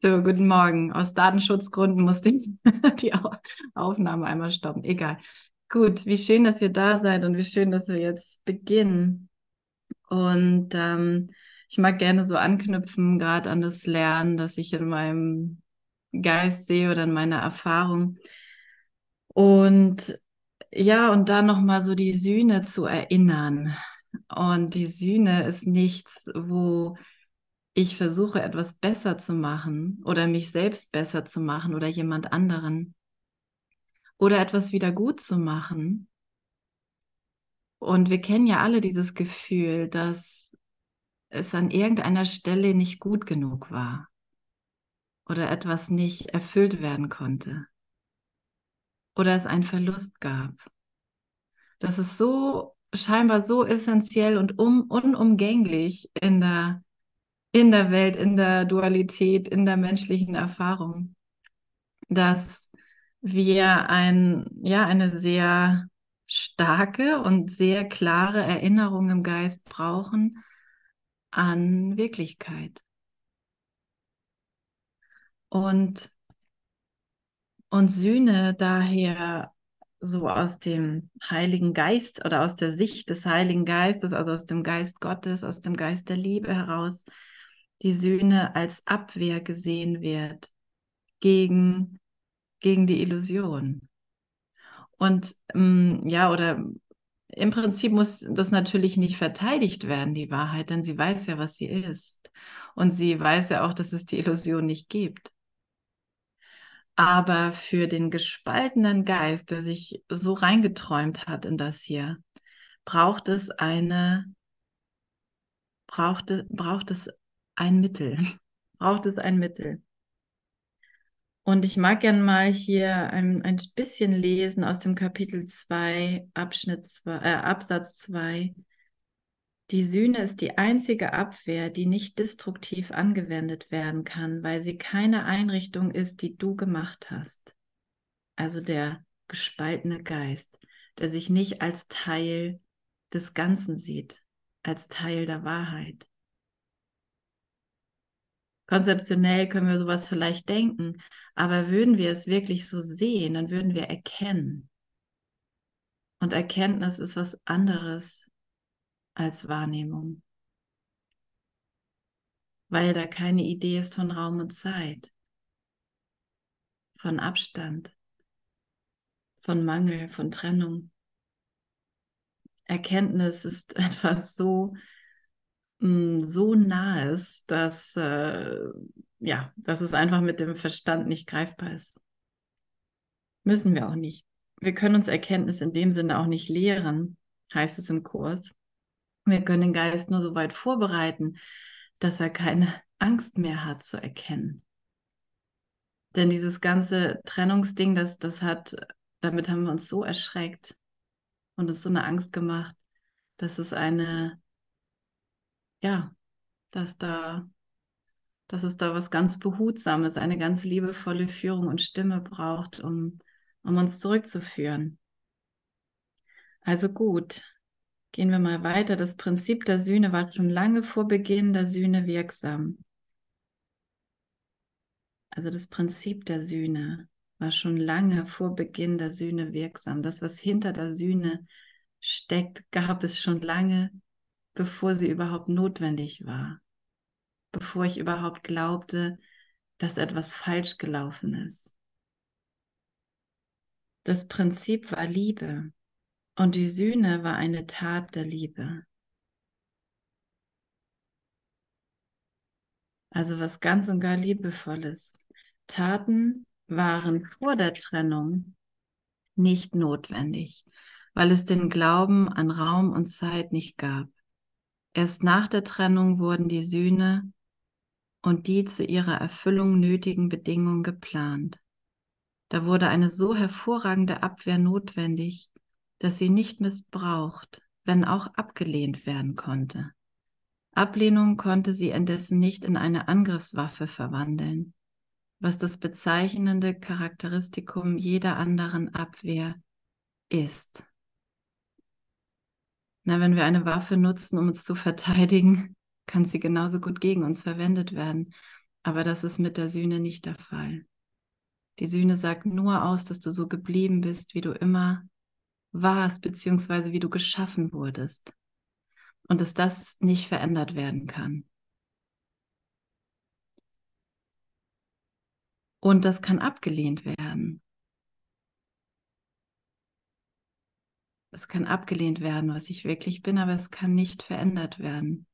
So, guten Morgen. Aus Datenschutzgründen musste ich die Aufnahme einmal stoppen. Egal. Gut, wie schön, dass ihr da seid und wie schön, dass wir jetzt beginnen. Und ähm, ich mag gerne so anknüpfen, gerade an das Lernen, das ich in meinem Geist sehe oder in meiner Erfahrung. Und ja, und da nochmal so die Sühne zu erinnern. Und die Sühne ist nichts, wo ich versuche etwas besser zu machen oder mich selbst besser zu machen oder jemand anderen oder etwas wieder gut zu machen. Und wir kennen ja alle dieses Gefühl, dass es an irgendeiner Stelle nicht gut genug war oder etwas nicht erfüllt werden konnte oder es einen Verlust gab. Das ist so scheinbar so essentiell und um, unumgänglich in der in der Welt, in der Dualität, in der menschlichen Erfahrung, dass wir ein, ja, eine sehr starke und sehr klare Erinnerung im Geist brauchen an Wirklichkeit. Und, und Sühne daher so aus dem Heiligen Geist oder aus der Sicht des Heiligen Geistes, also aus dem Geist Gottes, aus dem Geist der Liebe heraus, die Sühne als Abwehr gesehen wird gegen, gegen die Illusion. Und ähm, ja, oder im Prinzip muss das natürlich nicht verteidigt werden, die Wahrheit, denn sie weiß ja, was sie ist. Und sie weiß ja auch, dass es die Illusion nicht gibt. Aber für den gespaltenen Geist, der sich so reingeträumt hat in das hier, braucht es eine, braucht, braucht es ein Mittel. Braucht es ein Mittel. Und ich mag gerne mal hier ein, ein bisschen lesen aus dem Kapitel 2, Abschnitt 2, äh, Absatz 2. Die Sühne ist die einzige Abwehr, die nicht destruktiv angewendet werden kann, weil sie keine Einrichtung ist, die du gemacht hast. Also der gespaltene Geist, der sich nicht als Teil des Ganzen sieht, als Teil der Wahrheit. Konzeptionell können wir sowas vielleicht denken, aber würden wir es wirklich so sehen, dann würden wir erkennen. Und Erkenntnis ist was anderes als Wahrnehmung, weil da keine Idee ist von Raum und Zeit, von Abstand, von Mangel, von Trennung. Erkenntnis ist etwas so Mm, so nah ist, dass, äh, ja, dass es einfach mit dem Verstand nicht greifbar ist. Müssen wir auch nicht. Wir können uns Erkenntnis in dem Sinne auch nicht lehren, heißt es im Kurs. Wir können den Geist nur so weit vorbereiten, dass er keine Angst mehr hat zu erkennen. Denn dieses ganze Trennungsding, das, das hat, damit haben wir uns so erschreckt und uns so eine Angst gemacht, dass es eine ja, dass da, dass es da was ganz Behutsames, eine ganz liebevolle Führung und Stimme braucht, um, um uns zurückzuführen. Also gut, gehen wir mal weiter. Das Prinzip der Sühne war schon lange vor Beginn der Sühne wirksam. Also das Prinzip der Sühne war schon lange vor Beginn der Sühne wirksam. Das, was hinter der Sühne steckt, gab es schon lange bevor sie überhaupt notwendig war, bevor ich überhaupt glaubte, dass etwas falsch gelaufen ist. Das Prinzip war Liebe und die Sühne war eine Tat der Liebe. Also was ganz und gar liebevolles. Taten waren vor der Trennung nicht notwendig, weil es den Glauben an Raum und Zeit nicht gab. Erst nach der Trennung wurden die Sühne und die zu ihrer Erfüllung nötigen Bedingungen geplant. Da wurde eine so hervorragende Abwehr notwendig, dass sie nicht missbraucht, wenn auch abgelehnt werden konnte. Ablehnung konnte sie indessen nicht in eine Angriffswaffe verwandeln, was das bezeichnende Charakteristikum jeder anderen Abwehr ist. Na, wenn wir eine Waffe nutzen, um uns zu verteidigen, kann sie genauso gut gegen uns verwendet werden. Aber das ist mit der Sühne nicht der Fall. Die Sühne sagt nur aus, dass du so geblieben bist, wie du immer warst, beziehungsweise wie du geschaffen wurdest. Und dass das nicht verändert werden kann. Und das kann abgelehnt werden. Es kann abgelehnt werden, was ich wirklich bin, aber es kann nicht verändert werden.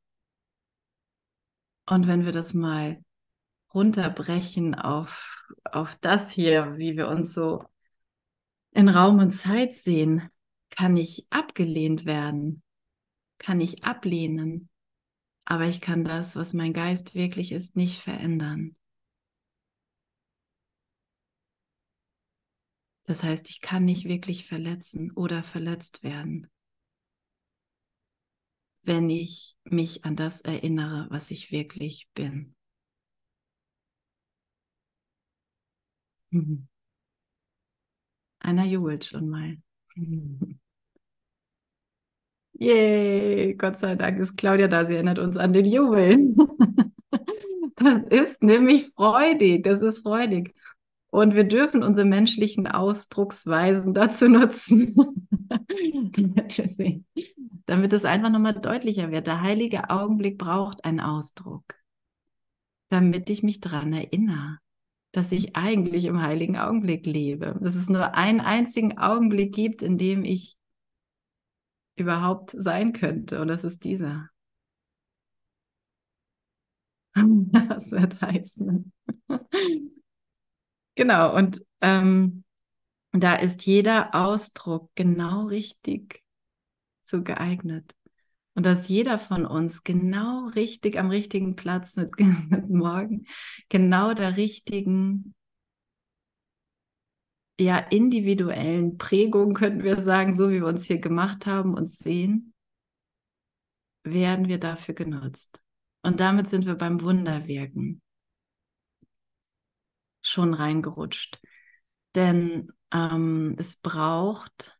Und wenn wir das mal runterbrechen auf, auf das hier, wie wir uns so in Raum und Zeit sehen, kann ich abgelehnt werden, kann ich ablehnen, aber ich kann das, was mein Geist wirklich ist, nicht verändern. Das heißt, ich kann nicht wirklich verletzen oder verletzt werden, wenn ich mich an das erinnere, was ich wirklich bin. Mhm. Einer jubelt schon mal. Yay, Gott sei Dank ist Claudia da. Sie erinnert uns an den Jubeln. Das ist nämlich freudig. Das ist freudig. Und wir dürfen unsere menschlichen Ausdrucksweisen dazu nutzen, damit es einfach nochmal deutlicher wird. Der heilige Augenblick braucht einen Ausdruck, damit ich mich daran erinnere dass ich eigentlich im heiligen Augenblick lebe. Dass es nur einen einzigen Augenblick gibt, in dem ich überhaupt sein könnte. Und das ist dieser. Das wird heißen. Genau, und ähm, da ist jeder Ausdruck genau richtig so geeignet. Und dass jeder von uns genau richtig am richtigen Platz mit, mit morgen, genau der richtigen, ja, individuellen Prägung, könnten wir sagen, so wie wir uns hier gemacht haben und sehen, werden wir dafür genutzt. Und damit sind wir beim Wunderwirken schon reingerutscht. Denn ähm, es braucht,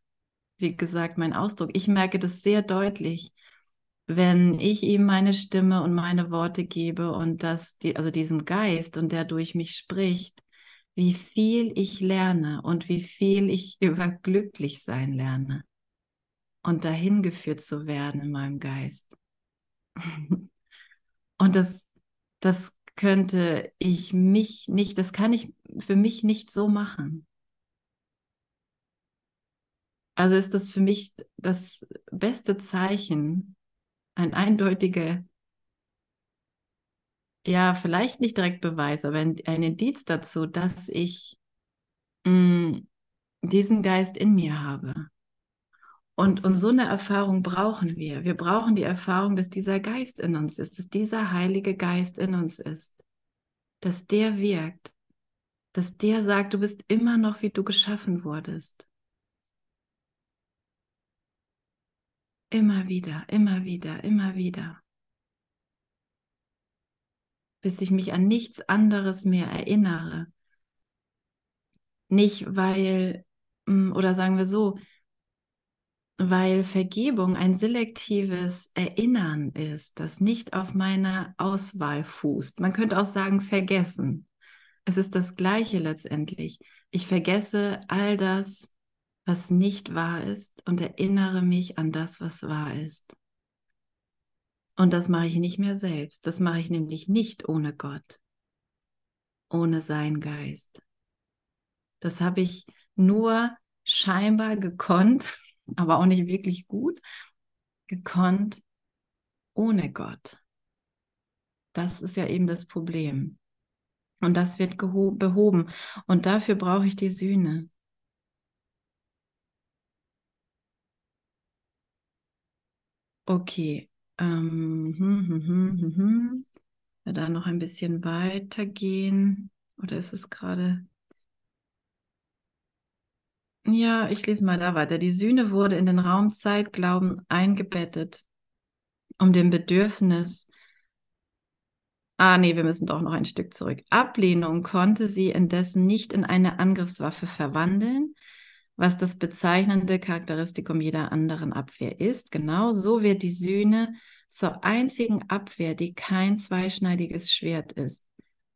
wie gesagt, mein Ausdruck. Ich merke das sehr deutlich wenn ich ihm meine Stimme und meine Worte gebe und das, also diesem Geist und der durch mich spricht, wie viel ich lerne und wie viel ich über glücklich sein lerne und dahin geführt zu werden in meinem Geist. und das, das könnte ich mich nicht, das kann ich für mich nicht so machen. Also ist das für mich das beste Zeichen, ein eindeutiger, ja, vielleicht nicht direkt Beweis, aber ein, ein Indiz dazu, dass ich mh, mm, diesen Geist in mir habe. Und, und so eine Erfahrung brauchen wir. Wir brauchen die Erfahrung, dass dieser Geist in uns ist, dass dieser Heilige Geist in uns ist, dass der wirkt, dass der sagt, du bist immer noch, wie du geschaffen wurdest. Immer wieder, immer wieder, immer wieder. Bis ich mich an nichts anderes mehr erinnere. Nicht weil, mm, oder sagen wir so, weil Vergebung ein selektives Erinnern ist, das nicht auf meiner Auswahl fußt. Man könnte auch sagen, vergessen. Es ist das Gleiche letztendlich. Ich vergesse all das, was nicht wahr ist und erinnere mich an das, was wahr ist. Und das mache ich nicht mehr selbst. Das mache ich nämlich nicht ohne Gott, ohne sein Geist. Das habe ich nur scheinbar gekonnt, aber auch nicht wirklich gut, gekonnt ohne Gott. Das ist ja eben das Problem. Und das wird behoben. Und dafür brauche ich die Sühne. Okay. Ähm, hm, hm, hm, hm, hm. Da noch ein bisschen weitergehen. Oder ist es gerade? Ja, ich lese mal da weiter. Die Sühne wurde in den Raumzeitglauben eingebettet, um dem Bedürfnis. Ah, nee, wir müssen doch noch ein Stück zurück. Ablehnung konnte sie indessen nicht in eine Angriffswaffe verwandeln, was das bezeichnende Charakteristikum jeder anderen Abwehr ist. Genau so wird die Sühne zur einzigen Abwehr, die kein zweischneidiges Schwert ist.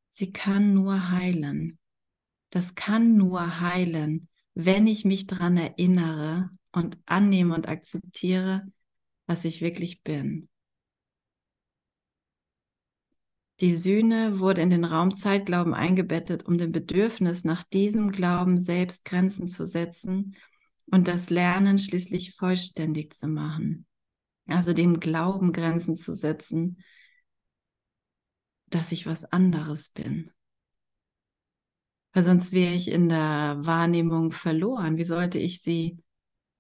sie kann nur heilen. Das kann nur heilen, wenn ich mich daran erinnere und annehme und akzeptiere, was ich wirklich bin. Die Sühne wurde in den Raumzeitglauben eingebettet, um dem Bedürfnis nach diesem Glauben selbst Grenzen zu setzen und das Lernen schließlich vollständig zu machen. Also dem Glauben Grenzen zu setzen, dass ich was anderes bin. Weil sonst wäre ich in der Wahrnehmung verloren. Wie sollte ich sie,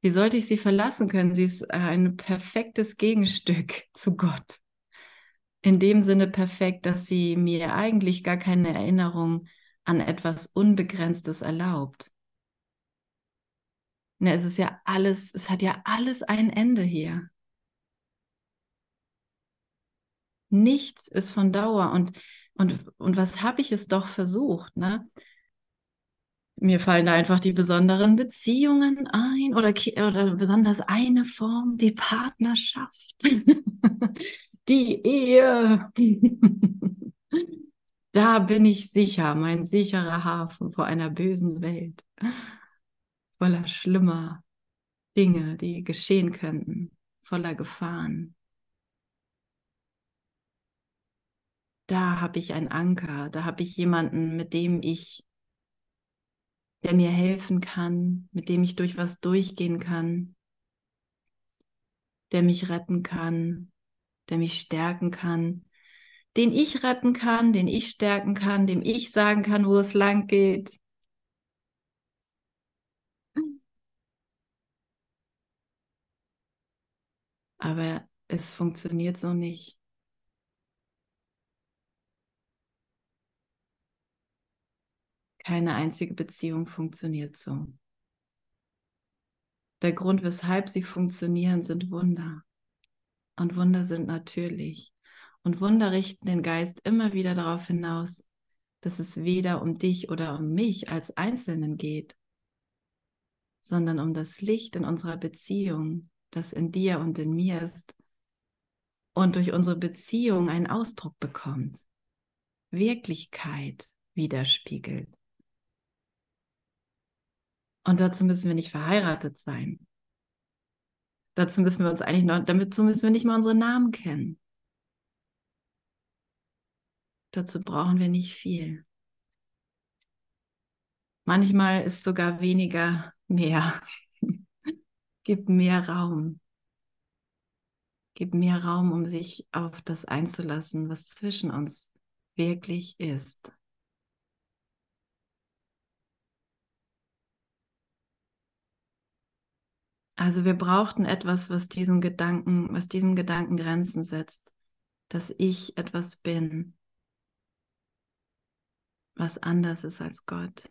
wie sollte ich sie verlassen können? Sie ist ein perfektes Gegenstück zu Gott. In dem Sinne perfekt, dass sie mir eigentlich gar keine Erinnerung an etwas Unbegrenztes erlaubt. Ne, es ist ja alles, es hat ja alles ein Ende hier. Nichts ist von Dauer. Und, und, und was habe ich es doch versucht? Ne? Mir fallen da einfach die besonderen Beziehungen ein oder, oder besonders eine Form, die Partnerschaft, die Ehe. da bin ich sicher, mein sicherer Hafen vor einer bösen Welt, voller schlimmer Dinge, die geschehen könnten, voller Gefahren. da habe ich einen Anker, da habe ich jemanden, mit dem ich, der mir helfen kann, mit dem ich durch was durchgehen kann, der mich retten kann, der mich stärken kann, den ich retten kann, den ich stärken kann, dem ich sagen kann, wo es lang geht. Aber es funktioniert so nicht. Keine einzige Beziehung funktioniert so. Der Grund, weshalb sie funktionieren, sind Wunder. Und Wunder sind natürlich. Und Wunder richten den Geist immer wieder darauf hinaus, dass es weder um dich oder um mich als Einzelnen geht, sondern um das Licht in unserer Beziehung, das in dir und in mir ist und durch unsere Beziehung einen Ausdruck bekommt, Wirklichkeit widerspiegelt. Und dazu müssen wir nicht verheiratet sein. Dazu müssen wir uns eigentlich noch, dazu müssen wir nicht mal unsere Namen kennen. Dazu brauchen wir nicht viel. Manchmal ist sogar weniger mehr. Gib mehr Raum. Gib mehr Raum, um sich auf das einzulassen, was zwischen uns wirklich ist. Also wir brauchten etwas, was diesen Gedanken, was diesem Gedanken Grenzen setzt, dass ich etwas bin, was anders ist als Gott.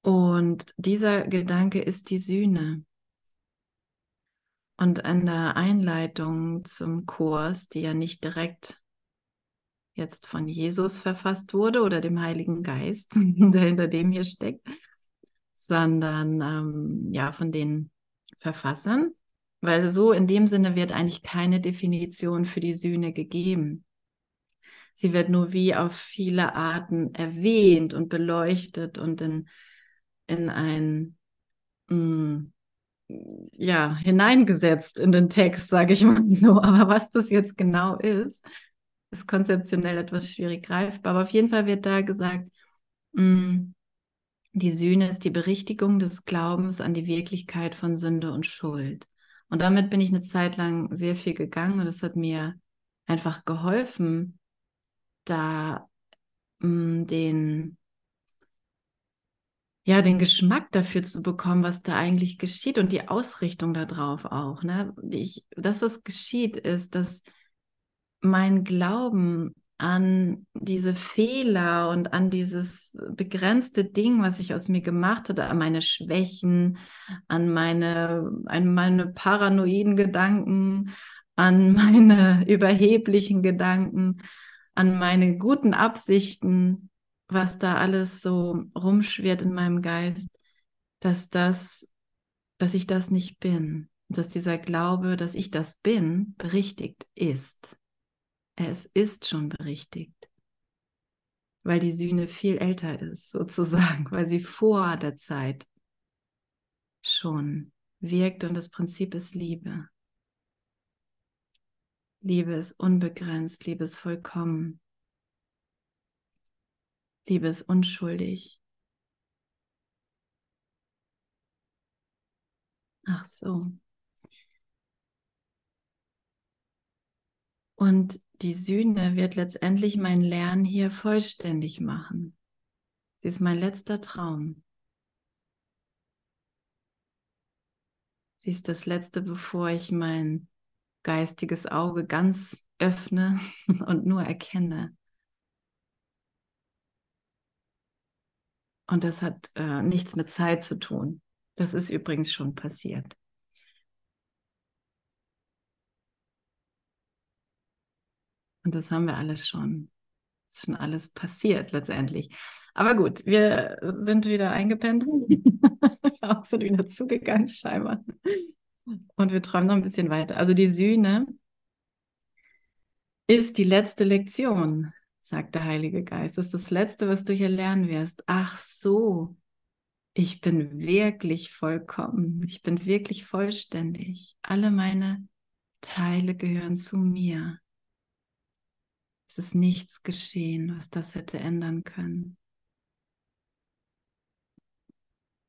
Und dieser Gedanke ist die Sühne. Und an der Einleitung zum Kurs, die ja nicht direkt jetzt von Jesus verfasst wurde oder dem Heiligen Geist, der hinter dem hier steckt, sondern ähm, ja von den Verfassern, weil so in dem Sinne wird eigentlich keine Definition für die Sühne gegeben. Sie wird nur wie auf viele Arten erwähnt und beleuchtet und in, in ein mh, mm, ja, hineingesetzt in den Text, sage ich mal so. Aber was das jetzt genau ist, ist konzeptionell etwas schwierig greifbar. Aber auf jeden Fall wird da gesagt, mh, mm, die Sühne ist die Berichtigung des Glaubens an die Wirklichkeit von Sünde und Schuld. Und damit bin ich eine Zeit lang sehr viel gegangen und es hat mir einfach geholfen, da mh, mm, den ja, den Geschmack dafür zu bekommen, was da eigentlich geschieht und die Ausrichtung darauf auch. Ne? Ich, das, was geschieht, ist, dass mein Glauben an diese Fehler und an dieses begrenzte Ding, was ich aus mir gemacht hatte, an meine Schwächen, an meine, an meine paranoiden Gedanken, an meine überheblichen Gedanken, an meine guten Absichten, was da alles so rumschwirrt in meinem Geist, dass das, dass ich das nicht bin, dass dieser Glaube, dass ich das bin, berichtigt ist. Es ist schon berichtigt, weil die Sühne viel älter ist, sozusagen, weil sie vor der Zeit schon wirkt und das Prinzip ist Liebe. Liebe ist unbegrenzt, Liebe ist vollkommen. Liebe ist unschuldig. Ach so. Und die Sühne wird letztendlich mein Lernen hier vollständig machen. Sie ist mein letzter Traum. Sie ist das letzte, bevor ich mein geistiges Auge ganz öffne und nur erkenne. Und das hat äh, nichts mit Zeit zu tun. Das ist übrigens schon passiert. Und das haben wir alles schon. Das ist schon alles passiert letztendlich. Aber gut, wir sind wieder eingepennt. wir auch sind wieder zugegangen, scheinbar. Und wir träumen noch ein bisschen weiter. Also die Sühne ist die letzte Lektion, sagt der Heilige Geist. Das ist das Letzte, was du hier lernen wirst. Ach so, ich bin wirklich vollkommen. Ich bin wirklich vollständig. Alle meine Teile gehören zu mir. Es ist nichts geschehen, was das hätte ändern können.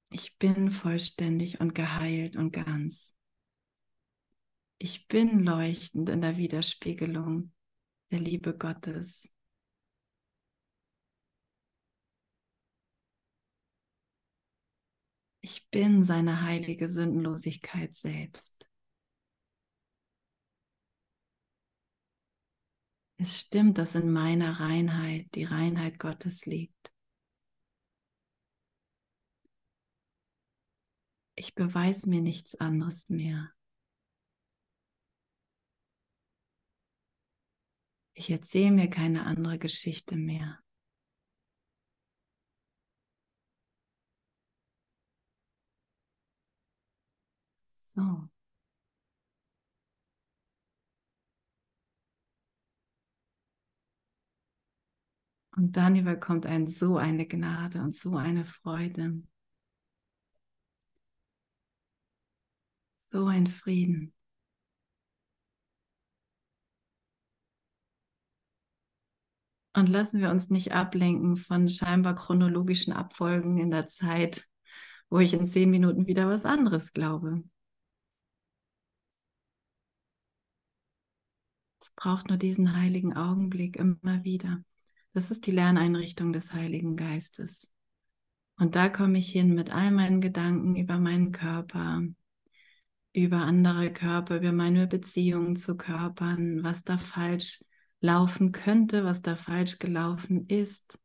Ich bin vollständig und geheilt und ganz. Ich bin leuchtend in der Widerspiegelung der Liebe Gottes. Ich bin seine heilige Sündenlosigkeit selbst. Es stimmt, dass in meiner Reinheit die Reinheit Gottes liegt. Ich beweise mir nichts anderes mehr. Ich erzähle mir keine andere Geschichte mehr. So. Und dann überkommt ein so eine Gnade und so eine Freude. So ein Frieden. Und lassen wir uns nicht ablenken von scheinbar chronologischen Abfolgen in der Zeit, wo ich in zehn Minuten wieder was anderes glaube. Es braucht nur diesen heiligen Augenblick immer wieder. Das ist die Lerneinrichtung des Heiligen Geistes. Und da komme ich hin mit all meinen Gedanken über meinen Körper, über andere Körper, über meine Beziehungen zu Körpern, was da falsch laufen könnte, was da falsch gelaufen ist,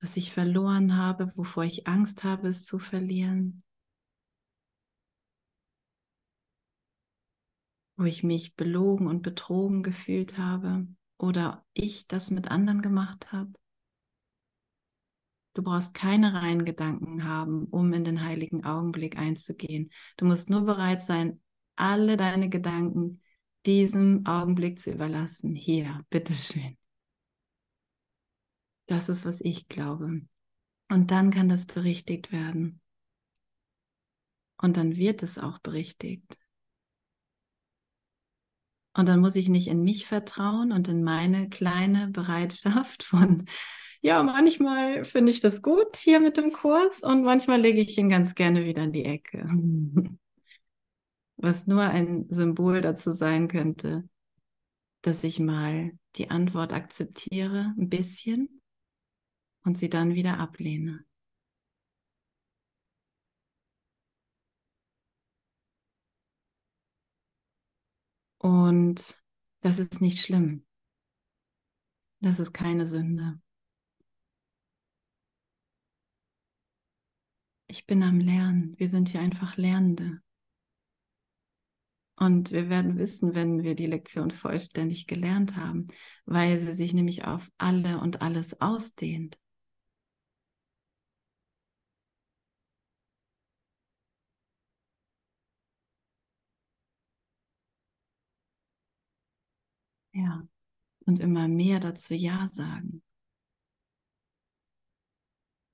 was ich verloren habe, wovor ich Angst habe, es zu verlieren, wo ich mich belogen und betrogen gefühlt habe oder ich das mit anderen gemacht habe. Du brauchst keine reinen Gedanken haben, um in den heiligen Augenblick einzugehen. Du musst nur bereit sein, alle deine Gedanken diesem Augenblick zu überlassen. Hier, bitteschön. Das ist, was ich glaube. Und dann kann das berichtigt werden. Und dann wird es auch berichtigt. Und dann muss ich nicht in mich vertrauen und in meine kleine Bereitschaft von, ja, manchmal finde ich das gut hier mit dem Kurs und manchmal lege ich ihn ganz gerne wieder in die Ecke. Was nur ein Symbol dazu sein könnte, dass ich mal die Antwort akzeptiere, ein bisschen, und sie dann wieder ablehne. Und das ist nicht schlimm. Das ist keine Sünde. Ich bin am Lernen. Wir sind hier einfach Lernende. Und wir werden wissen, wenn wir die Lektion vollständig gelernt haben, weil sie sich nämlich auf alle und alles ausdehnt. Ja. Und immer mehr dazu Ja sagen.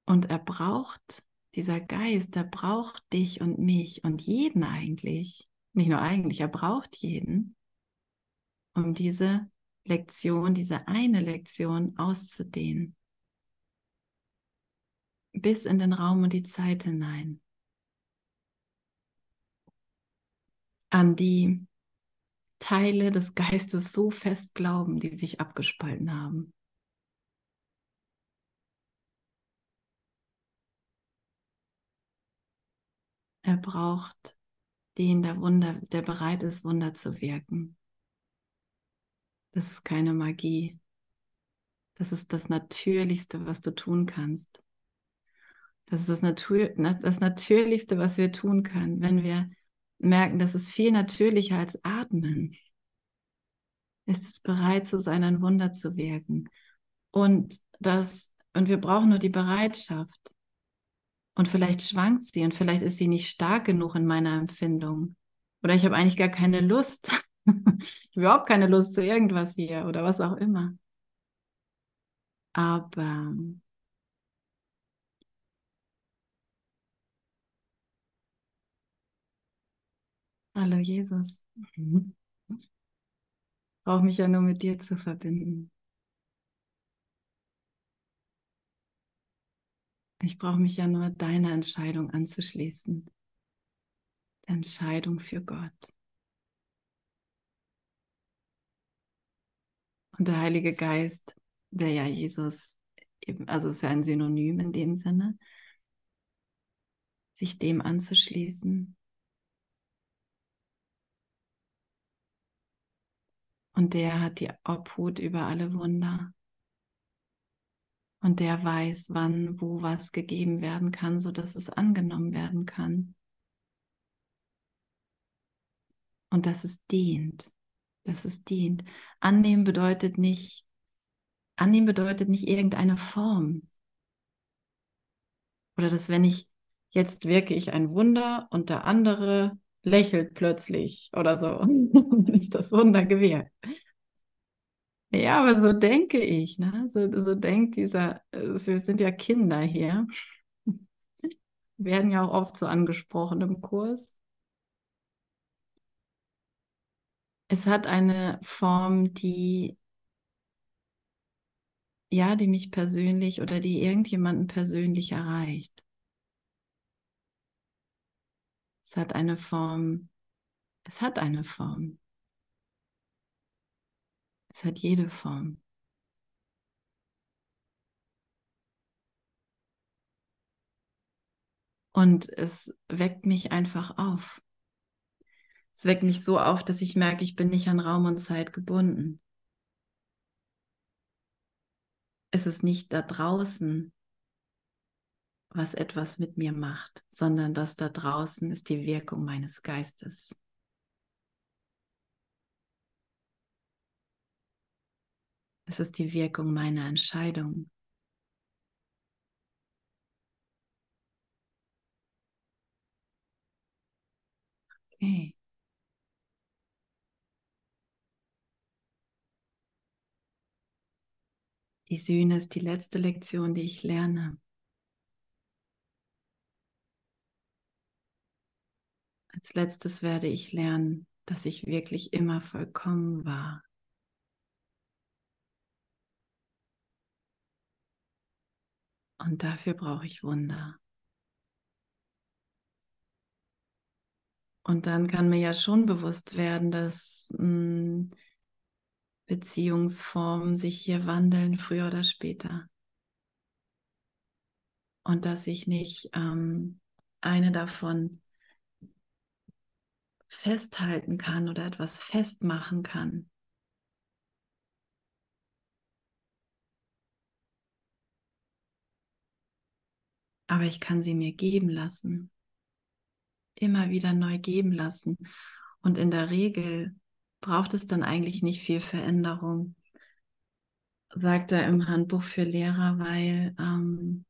Und er braucht, dieser Geist, der braucht dich und mich und jeden eigentlich. Nicht nur eigentlich, er braucht jeden, um diese Lektion, diese eine Lektion auszudehnen. Bis in den Raum und die Zeit hinein. An die Teile des Geistes so fest glauben, die sich abgespalten haben. Er braucht den, der Wunder, der bereit ist, Wunder zu wirken. Das ist keine Magie. Das ist das Natürlichste, was du tun kannst. Das ist das, Natur, das Natürlichste, was wir tun können, wenn wir merken, das ist viel natürlicher als Atmen. Ist es bereit zu sein, ein Wunder zu wirken. Und das, und wir brauchen nur die Bereitschaft. Und vielleicht schwankt sie und vielleicht ist sie nicht stark genug in meiner Empfindung. Oder ich habe eigentlich gar keine Lust. ich habe überhaupt keine Lust zu irgendwas hier oder was auch immer. Aber Hallo Jesus. Mhm. Brauche mich ja nur mit dir zu verbinden. Ich brauche mich ja nur deiner Entscheidung anzuschließen. Der Entscheidung für Gott. Und der Heilige Geist, der ja Jesus, eben, also ist ja ein Synonym in dem Sinne, sich dem anzuschließen. Und der hat die Obhut über alle Wunder. Und der weiß, wann, wo was gegeben werden kann, sodass es angenommen werden kann. Und dass es dient. Dass es dient. Annehmen bedeutet nicht, annehmen bedeutet nicht irgendeine Form. Oder dass wenn ich jetzt wirke ich ein Wunder und der andere lächelt plötzlich oder so, ist das Wunder gewirkt. Ja, aber so denke ich, ne? So, so denkt dieser, wir sind ja Kinder hier, werden ja auch oft so angesprochen im Kurs. Es hat eine Form, die, ja, die mich persönlich oder die irgendjemanden persönlich erreicht. Es hat eine Form, es hat eine Form. Es hat jede Form. Und es weckt mich einfach auf. Es weckt mich so auf, dass ich merke, ich bin nicht an Raum und Zeit gebunden. Es ist nicht da draußen, was etwas mit mir macht, sondern das da draußen ist die Wirkung meines Geistes. Es ist die Wirkung meiner Entscheidung. Okay. Die Sühne ist die letzte Lektion, die ich lerne. Als letztes werde ich lernen, dass ich wirklich immer vollkommen war. Und dafür brauche ich Wunder. Und dann kann mir ja schon bewusst werden, dass mh, hm, Beziehungsformen sich hier wandeln, früher oder später. Und dass ich nicht ähm, eine davon festhalten kann oder etwas festmachen kann. Aber ich kann sie mir geben lassen. Immer wieder neu geben lassen. Und in der Regel braucht es dann eigentlich nicht viel Veränderung, sagt er im Handbuch für Lehrer, weil ähm,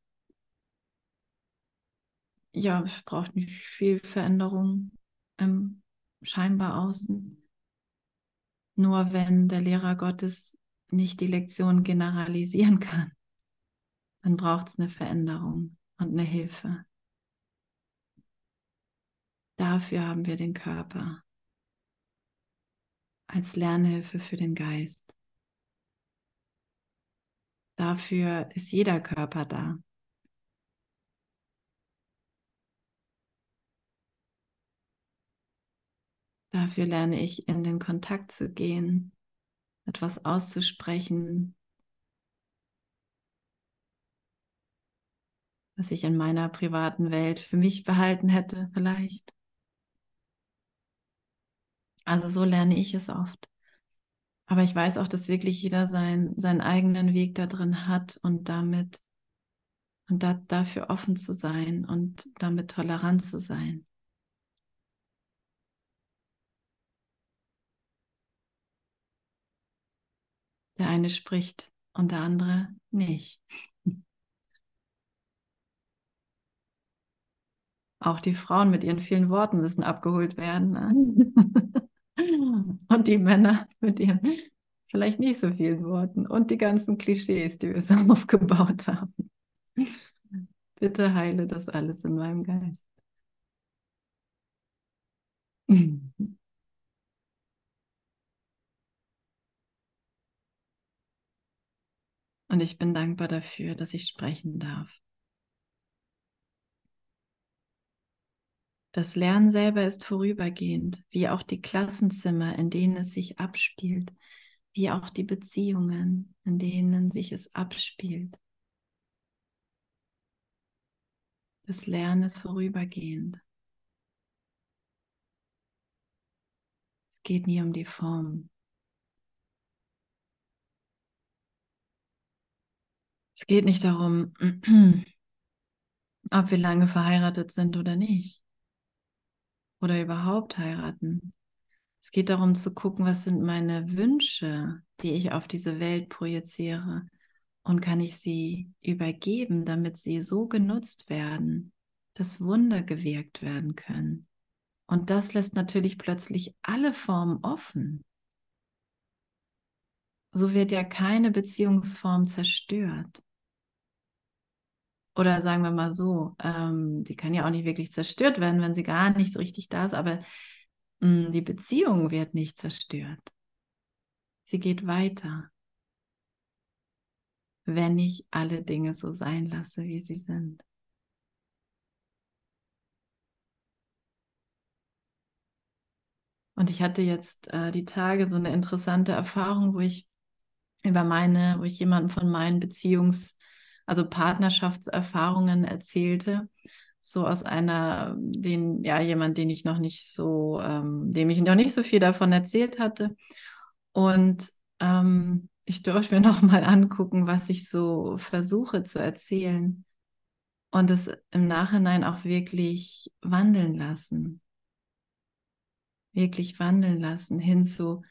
ja, es braucht nicht viel Veränderung im scheinbar außen. Nur wenn der Lehrer Gottes nicht die Lektion generalisieren kann, dann braucht es eine Veränderung und eine Hilfe. Dafür haben wir den Körper als Lernhilfe für den Geist. Dafür ist jeder Körper da. Dafür lerne ich in den Kontakt zu gehen, etwas auszusprechen, was ich in meiner privaten Welt für mich behalten hätte, vielleicht. Also so lerne ich es oft. Aber ich weiß auch, dass wirklich jeder sein, seinen eigenen Weg da drin hat und damit und da, dafür offen zu sein und damit tolerant zu sein. Der eine spricht und der andere nicht. Auch die Frauen mit ihren vielen Worten müssen abgeholt werden. Ne? Und die Männer mit ihren vielleicht nicht so vielen Worten und die ganzen Klischees, die wir so aufgebaut haben. Bitte heile das alles in meinem Geist. Und ich bin dankbar dafür, dass ich sprechen darf. Das Lernen selber ist vorübergehend, wie auch die Klassenzimmer, in denen es sich abspielt, wie auch die Beziehungen, in denen sich es abspielt. Das Lernen ist vorübergehend. Es geht nie um die Form. Es geht nicht darum, ob wir lange verheiratet sind oder nicht oder überhaupt heiraten. Es geht darum zu gucken, was sind meine Wünsche, die ich auf diese Welt projiziere und kann ich sie übergeben, damit sie so genutzt werden, dass Wunder gewirkt werden können. Und das lässt natürlich plötzlich alle Formen offen. So wird ja keine Beziehungsform zerstört oder sagen wir mal so, ähm, die kann ja auch nicht wirklich zerstört werden, wenn sie gar nicht so richtig da ist, aber mh, hm, die Beziehung wird nicht zerstört. Sie geht weiter, wenn ich alle Dinge so sein lasse, wie sie sind. Und ich hatte jetzt äh, die Tage so eine interessante Erfahrung, wo ich über meine, wo ich jemanden von meinen Beziehungs- also Partnerschaftserfahrungen erzählte, so aus einer, den, ja, jemand, den ich noch nicht so, ähm, dem ich noch nicht so viel davon erzählt hatte. Und ähm, ich durfte mir noch mal angucken, was ich so versuche zu erzählen und es im Nachhinein auch wirklich wandeln lassen. Wirklich wandeln lassen hin zu,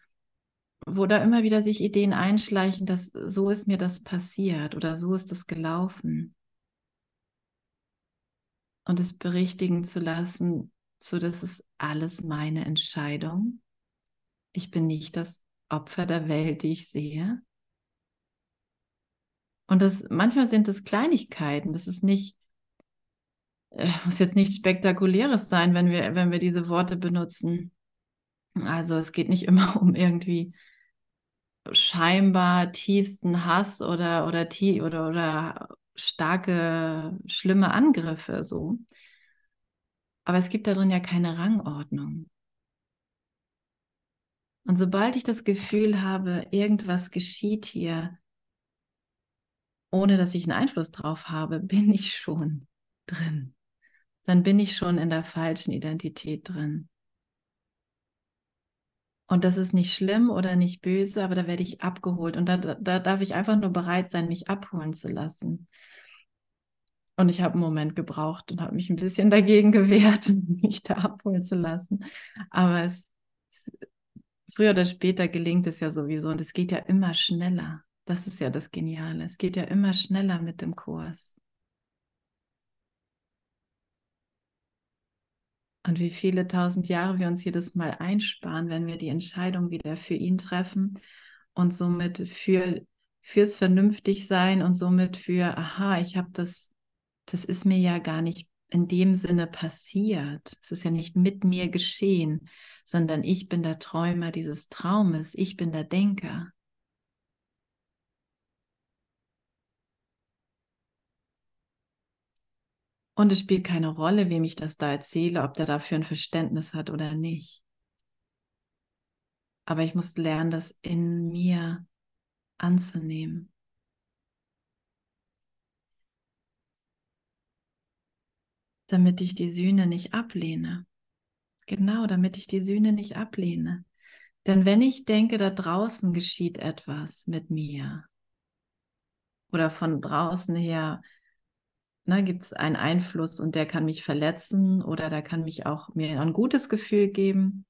wo da immer wieder sich Ideen einschleichen, dass so ist mir das passiert oder so ist es gelaufen. Und es berichtigen zu lassen, so dass es alles meine Entscheidung. Ich bin nicht das Opfer der Welt, die ich sehe. Und das manchmal sind es Kleinigkeiten. Das ist nicht äh, muss jetzt nichts Spektakuläres sein, wenn wir wenn wir diese Worte benutzen. Also es geht nicht immer um irgendwie scheinbar tiefsten Hass oder, oder, oder, oder starke, schlimme Angriffe so. Aber es gibt darin ja keine Rangordnung. Und sobald ich das Gefühl habe, irgendwas geschieht hier, ohne dass ich einen Einfluss drauf habe, bin ich schon drin. Dann bin ich schon in der falschen Identität drin. Und das ist nicht schlimm oder nicht böse, aber da werde ich abgeholt. Und da, da darf ich einfach nur bereit sein, mich abholen zu lassen. Und ich habe einen Moment gebraucht und habe mich ein bisschen dagegen gewehrt, mich da abholen zu lassen. Aber es, es, früher oder später gelingt es ja sowieso. Und es geht ja immer schneller. Das ist ja das Geniale. Es geht ja immer schneller mit dem Kurs. Und wie viele tausend Jahre wir uns jedes Mal einsparen, wenn wir die Entscheidung wieder für ihn treffen und somit für fürs Vernünftigsein und somit für, aha, ich habe das, das ist mir ja gar nicht in dem Sinne passiert. Es ist ja nicht mit mir geschehen, sondern ich bin der Träumer dieses Traumes, ich bin der Denker. Und es spielt keine Rolle, wem ich das da erzähle, ob der dafür ein Verständnis hat oder nicht. Aber ich muss lernen, das in mir anzunehmen. Damit ich die Sühne nicht ablehne. Genau, damit ich die Sühne nicht ablehne. Denn wenn ich denke, da draußen geschieht etwas mit mir oder von draußen her ne, gibt es einen Einfluss und der kann mich verletzen oder der kann mich auch mir ein gutes Gefühl geben.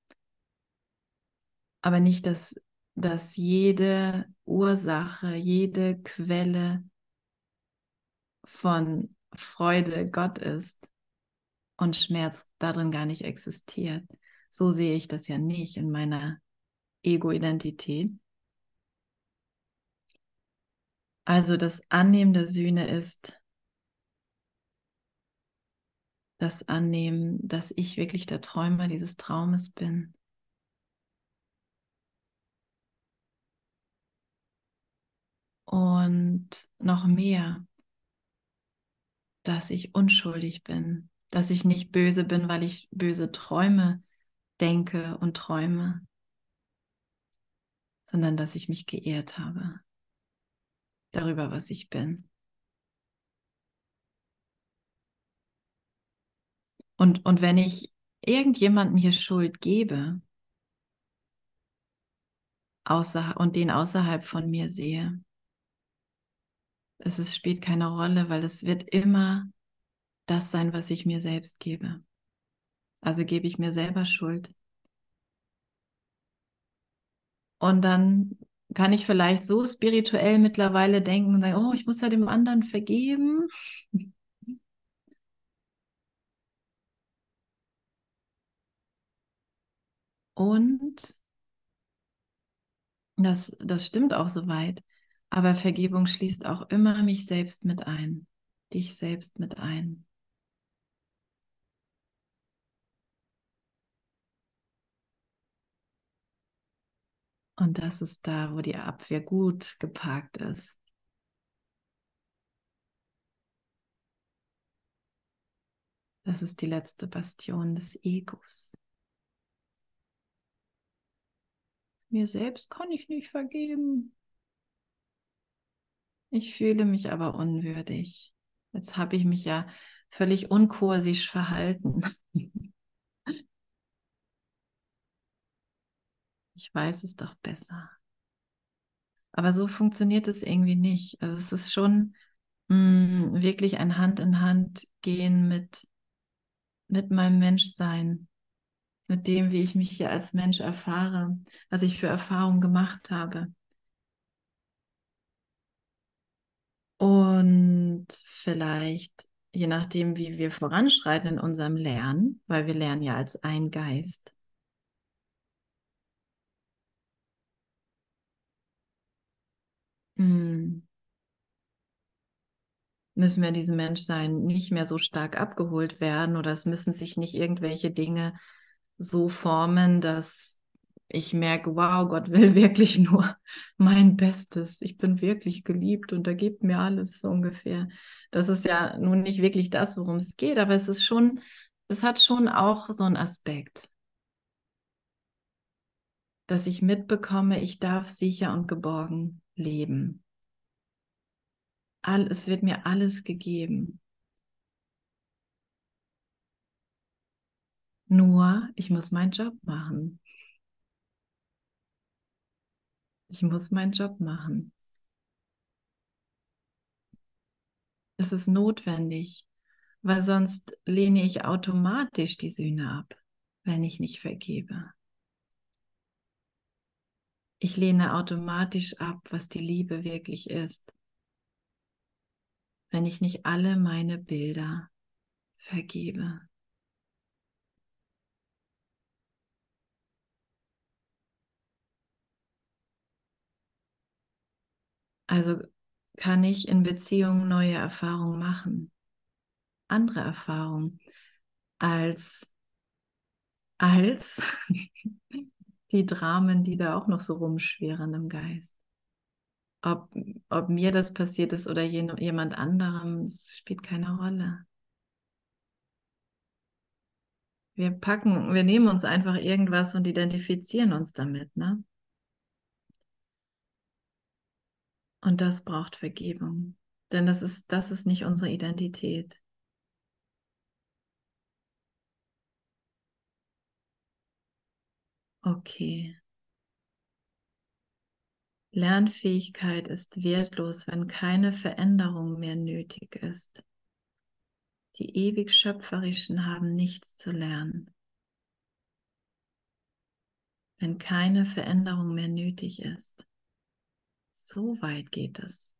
Aber nicht, dass, dass jede Ursache, jede Quelle von Freude Gott ist und Schmerz darin gar nicht existiert. So sehe ich das ja nicht in meiner Ego-Identität. Also das Annehmen der Sühne ist das Annehmen, dass ich wirklich der Träumer dieses Traumes bin. Und noch mehr, dass ich unschuldig bin, dass ich nicht böse bin, weil ich böse Träume denke und träume, sondern dass ich mich geehrt habe darüber, was ich bin. Und, und wenn ich irgendjemandem hier Schuld gebe außer, und den außerhalb von mir sehe, es ist, spielt keine Rolle, weil es wird immer das sein, was ich mir selbst gebe. Also gebe ich mir selber Schuld. Und dann kann ich vielleicht so spirituell mittlerweile denken und sagen, oh, ich muss ja dem anderen vergeben. Und das, das stimmt auch soweit. Aber Vergebung schließt auch immer mich selbst mit ein, dich selbst mit ein. Und das ist da, wo die Abwehr gut geparkt ist. Das ist die letzte Bastion des Egos. Mir selbst kann ich nicht vergeben. Ich fühle mich aber unwürdig. Jetzt habe ich mich ja völlig unkursisch verhalten. Ich weiß es doch besser. Aber so funktioniert es irgendwie nicht. Also es ist schon mh, mm, wirklich ein Hand in Hand gehen mit, mit meinem Menschsein mit dem, wie ich mich hier als Mensch erfahre, was ich für Erfahrungen gemacht habe. Und vielleicht, je nachdem, wie wir voranschreiten in unserem Lernen, weil wir lernen ja als ein Geist, hm, müssen wir diesem Menschsein nicht mehr so stark abgeholt werden oder es müssen sich nicht irgendwelche Dinge so formen, dass ich merke, wow, Gott will wirklich nur mein Bestes. Ich bin wirklich geliebt und er gibt mir alles so ungefähr. Das ist ja nun nicht wirklich das, worum es geht, aber es ist schon, es hat schon auch so einen Aspekt, dass ich mitbekomme, ich darf sicher und geborgen leben. All, es wird mir alles gegeben. Nur, ich muss meinen Job machen. Ich muss meinen Job machen. Es ist notwendig, weil sonst lehne ich automatisch die Sühne ab, wenn ich nicht vergebe. Ich lehne automatisch ab, was die Liebe wirklich ist, wenn ich nicht alle meine Bilder vergebe. Also kann ich in Beziehungen neue Erfahrungen machen, andere Erfahrungen als als die Dramen, die da auch noch so rumschweren im Geist. Ob, ob mir das passiert ist oder jemand anderem, spielt keine Rolle. Wir packen, wir nehmen uns einfach irgendwas und identifizieren uns damit, ne? Und das braucht Vergebung. Denn das ist, das ist nicht unsere Identität. Okay. Lernfähigkeit ist wertlos, wenn keine Veränderung mehr nötig ist. Die ewig Schöpferischen haben nichts zu lernen. Wenn keine Veränderung mehr nötig ist. So weit geht es.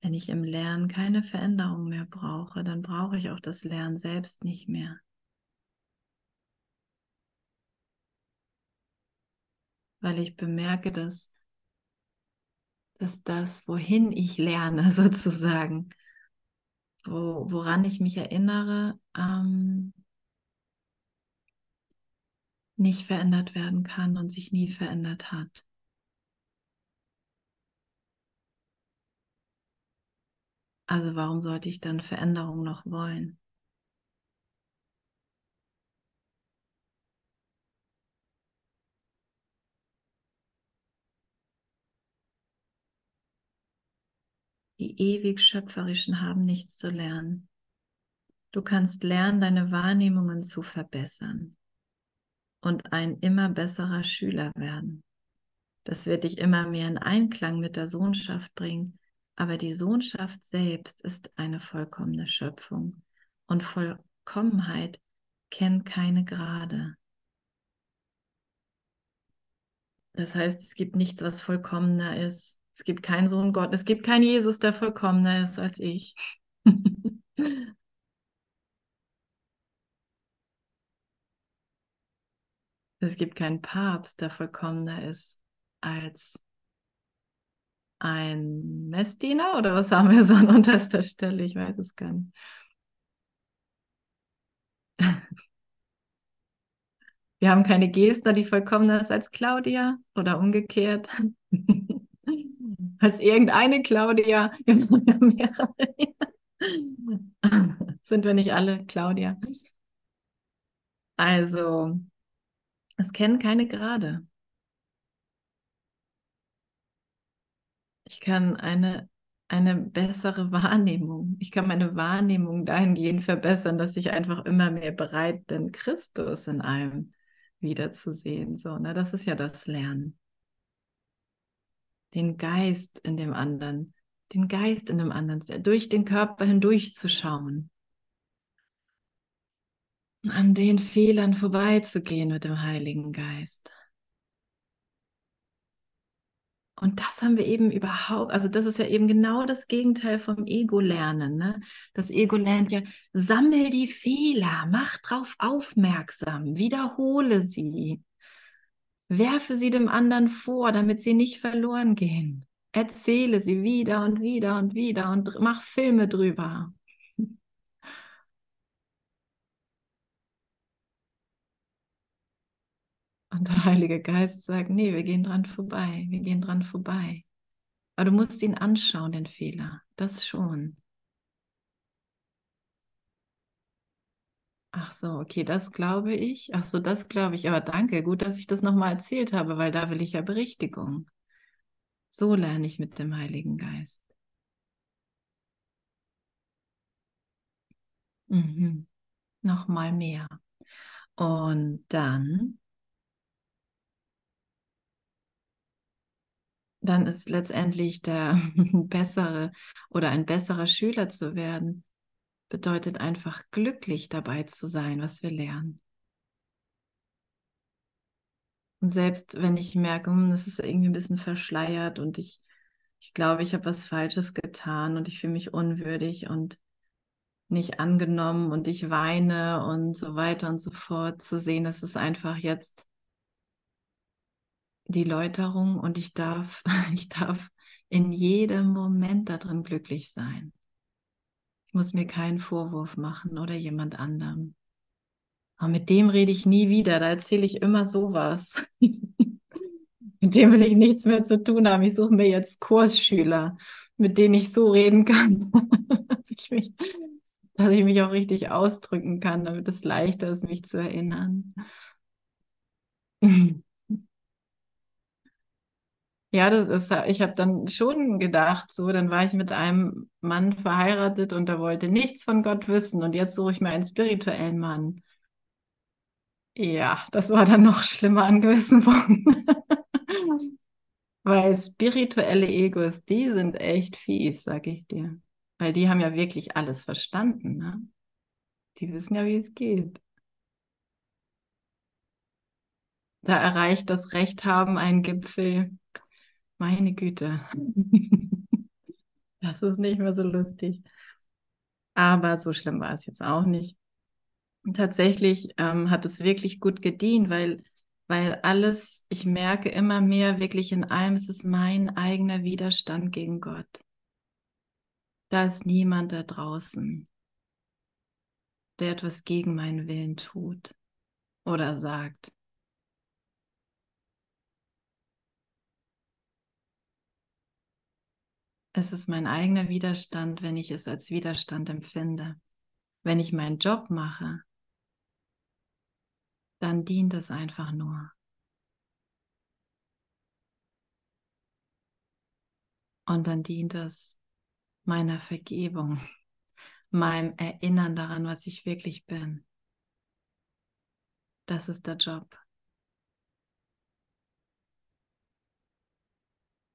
Wenn ich im Lernen keine Veränderung mehr brauche, dann brauche ich auch das Lernen selbst nicht mehr. Weil ich bemerke, dass, dass das, wohin ich lerne, sozusagen, wo, woran ich mich erinnere, ähm, nicht verändert werden kann und sich nie verändert hat. Also warum sollte ich dann Veränderung noch wollen? Die ewig Schöpferischen haben nichts zu lernen. Du kannst lernen, deine Wahrnehmungen zu verbessern und ein immer besserer Schüler werden. Das wird dich immer mehr in Einklang mit der Sohnschaft bringen. Aber die Sohnschaft selbst ist eine vollkommene Schöpfung und Vollkommenheit kennt keine Grade. Das heißt, es gibt nichts, was vollkommener ist. Es gibt keinen Sohn Gott, es gibt keinen Jesus, der vollkommener ist als ich. Es gibt keinen Papst, der vollkommener ist als ein Messdiener oder was haben wir so an unterster Stelle? Ich weiß es gar nicht. Wir haben keine Gester, die vollkommener ist als Claudia oder umgekehrt. als irgendeine Claudia. Sind wir nicht alle Claudia? Also, es kennen keine Gerade. Ich kann eine, eine bessere Wahrnehmung, ich kann meine Wahrnehmung dahingehend verbessern, dass ich einfach immer mehr bereit bin, Christus in allem wiederzusehen. So, ne? Das ist ja das Lernen. Den Geist in dem anderen, den Geist in dem anderen, durch den Körper hindurchzuschauen an den Fehlern vorbeizugehen mit dem Heiligen Geist. Und das haben wir eben überhaupt, also das ist ja eben genau das Gegenteil vom Ego-Lernen. Ne? Das Ego lernt ja, sammel die Fehler, mach drauf aufmerksam, wiederhole sie, werfe sie dem anderen vor, damit sie nicht verloren gehen. Erzähle sie wieder und wieder und wieder und mach Filme drüber. Und der Heilige Geist sagt, nee, wir gehen dran vorbei, wir gehen dran vorbei. Aber du musst ihn anschauen, den Fehler, das schon. Ach so, okay, das glaube ich. Ach so, das glaube ich. Aber danke, gut, dass ich das nochmal erzählt habe, weil da will ich ja Berichtigung. So lerne ich mit dem Heiligen Geist. Mhm. Nochmal mehr. Und dann dann ist letztendlich der bessere oder ein besserer Schüler zu werden, bedeutet einfach glücklich dabei zu sein, was wir lernen. Und selbst wenn ich merke, hm, das ist irgendwie ein bisschen verschleiert und ich, ich glaube, ich habe was Falsches getan und ich fühle mich unwürdig und nicht angenommen und ich weine und so weiter und so fort, zu sehen, dass es einfach jetzt die Läuterung und ich darf, ich darf in jedem Moment darin glücklich sein. Ich muss mir keinen Vorwurf machen oder jemand anderem. Aber mit dem rede ich nie wieder, da erzähle ich immer sowas. mit dem will ich nichts mehr zu tun haben. Ich suche mir jetzt Kursschüler, mit denen ich so reden kann, dass ich mich, dass ich mich auch richtig ausdrücken kann, damit es leichter ist, mich zu erinnern. Ja, das ist, ich habe dann schon gedacht, so, dann war ich mit einem Mann verheiratet und der wollte nichts von Gott wissen und jetzt suche ich mir einen spirituellen Mann. Ja, das war dann noch schlimmer an gewissen Punkten. Weil spirituelle Egos, die sind echt fies, sag ich dir. Weil die haben ja wirklich alles verstanden, ne? Die wissen ja, wie es geht. Da erreicht das Recht haben einen Gipfel. Meine Güte. Das ist nicht mehr so lustig. Aber so schlimm war es jetzt auch nicht. tatsächlich ähm, hat es wirklich gut gedient, weil, weil alles, ich merke immer mehr wirklich in allem, es ist mein eigener Widerstand gegen Gott. Da ist niemand da draußen, der etwas gegen meinen Willen tut oder sagt. Es ist mein eigener Widerstand, wenn ich es als Widerstand empfinde. Wenn ich meinen Job mache, dann dient es einfach nur. Und dann dient es meiner Vergebung, meinem Erinnern daran, was ich wirklich bin. Das ist der Job.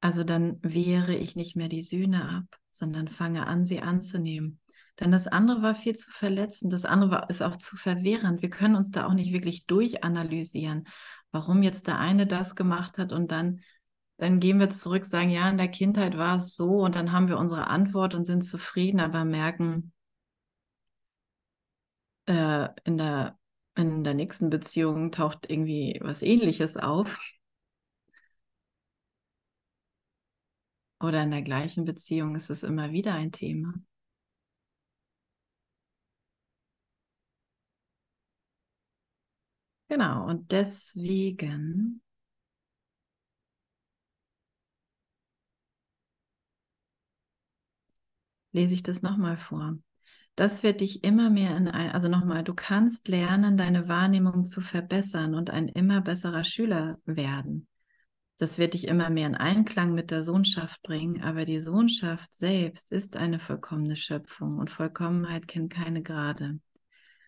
Also dann wehre ich nicht mehr die Sühne ab, sondern fange an, sie anzunehmen. Denn das andere war viel zu verletzend, das andere war, ist auch zu verwehrend. Wir können uns da auch nicht wirklich durchanalysieren, warum jetzt der eine das gemacht hat und dann, dann gehen wir zurück, sagen, ja, in der Kindheit war es so und dann haben wir unsere Antwort und sind zufrieden, aber merken, äh, in der, in der nächsten Beziehung taucht irgendwie was ähnliches auf. Oder in der gleichen Beziehung ist es immer wieder ein Thema. Genau, und deswegen lese ich das nochmal vor. Das wird dich immer mehr in ein, also nochmal, du kannst lernen, deine Wahrnehmung zu verbessern und ein immer besserer Schüler werden. Das wird dich immer mehr in Einklang mit der Sohnschaft bringen, aber die Sohnschaft selbst ist eine vollkommene Schöpfung und Vollkommenheit kennt keine Grade.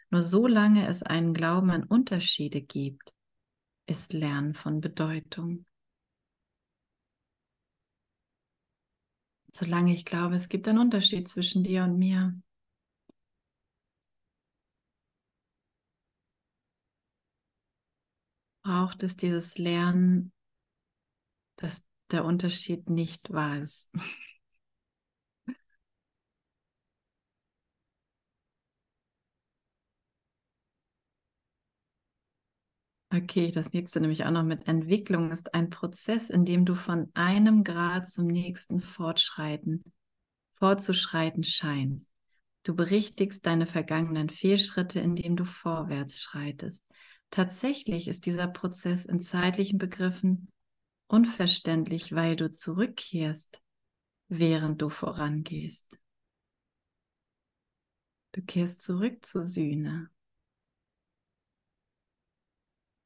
Nur solange es einen Glauben an Unterschiede gibt, ist Lernen von Bedeutung. Solange ich glaube, es gibt einen Unterschied zwischen dir und mir, braucht es dieses Lernen, dass der Unterschied nicht wahr ist. Okay, das nächste nämlich auch noch mit Entwicklung ist ein Prozess, in dem du von einem Grad zum nächsten fortschreiten, fortzuschreiten scheinst. Du berichtigst deine vergangenen Fehlschritte, indem du vorwärts schreitest. Tatsächlich ist dieser Prozess in zeitlichen Begriffen unverständlich, weil du zurückkehrst, während du vorangehst. Du kehrst zurück zur Sühne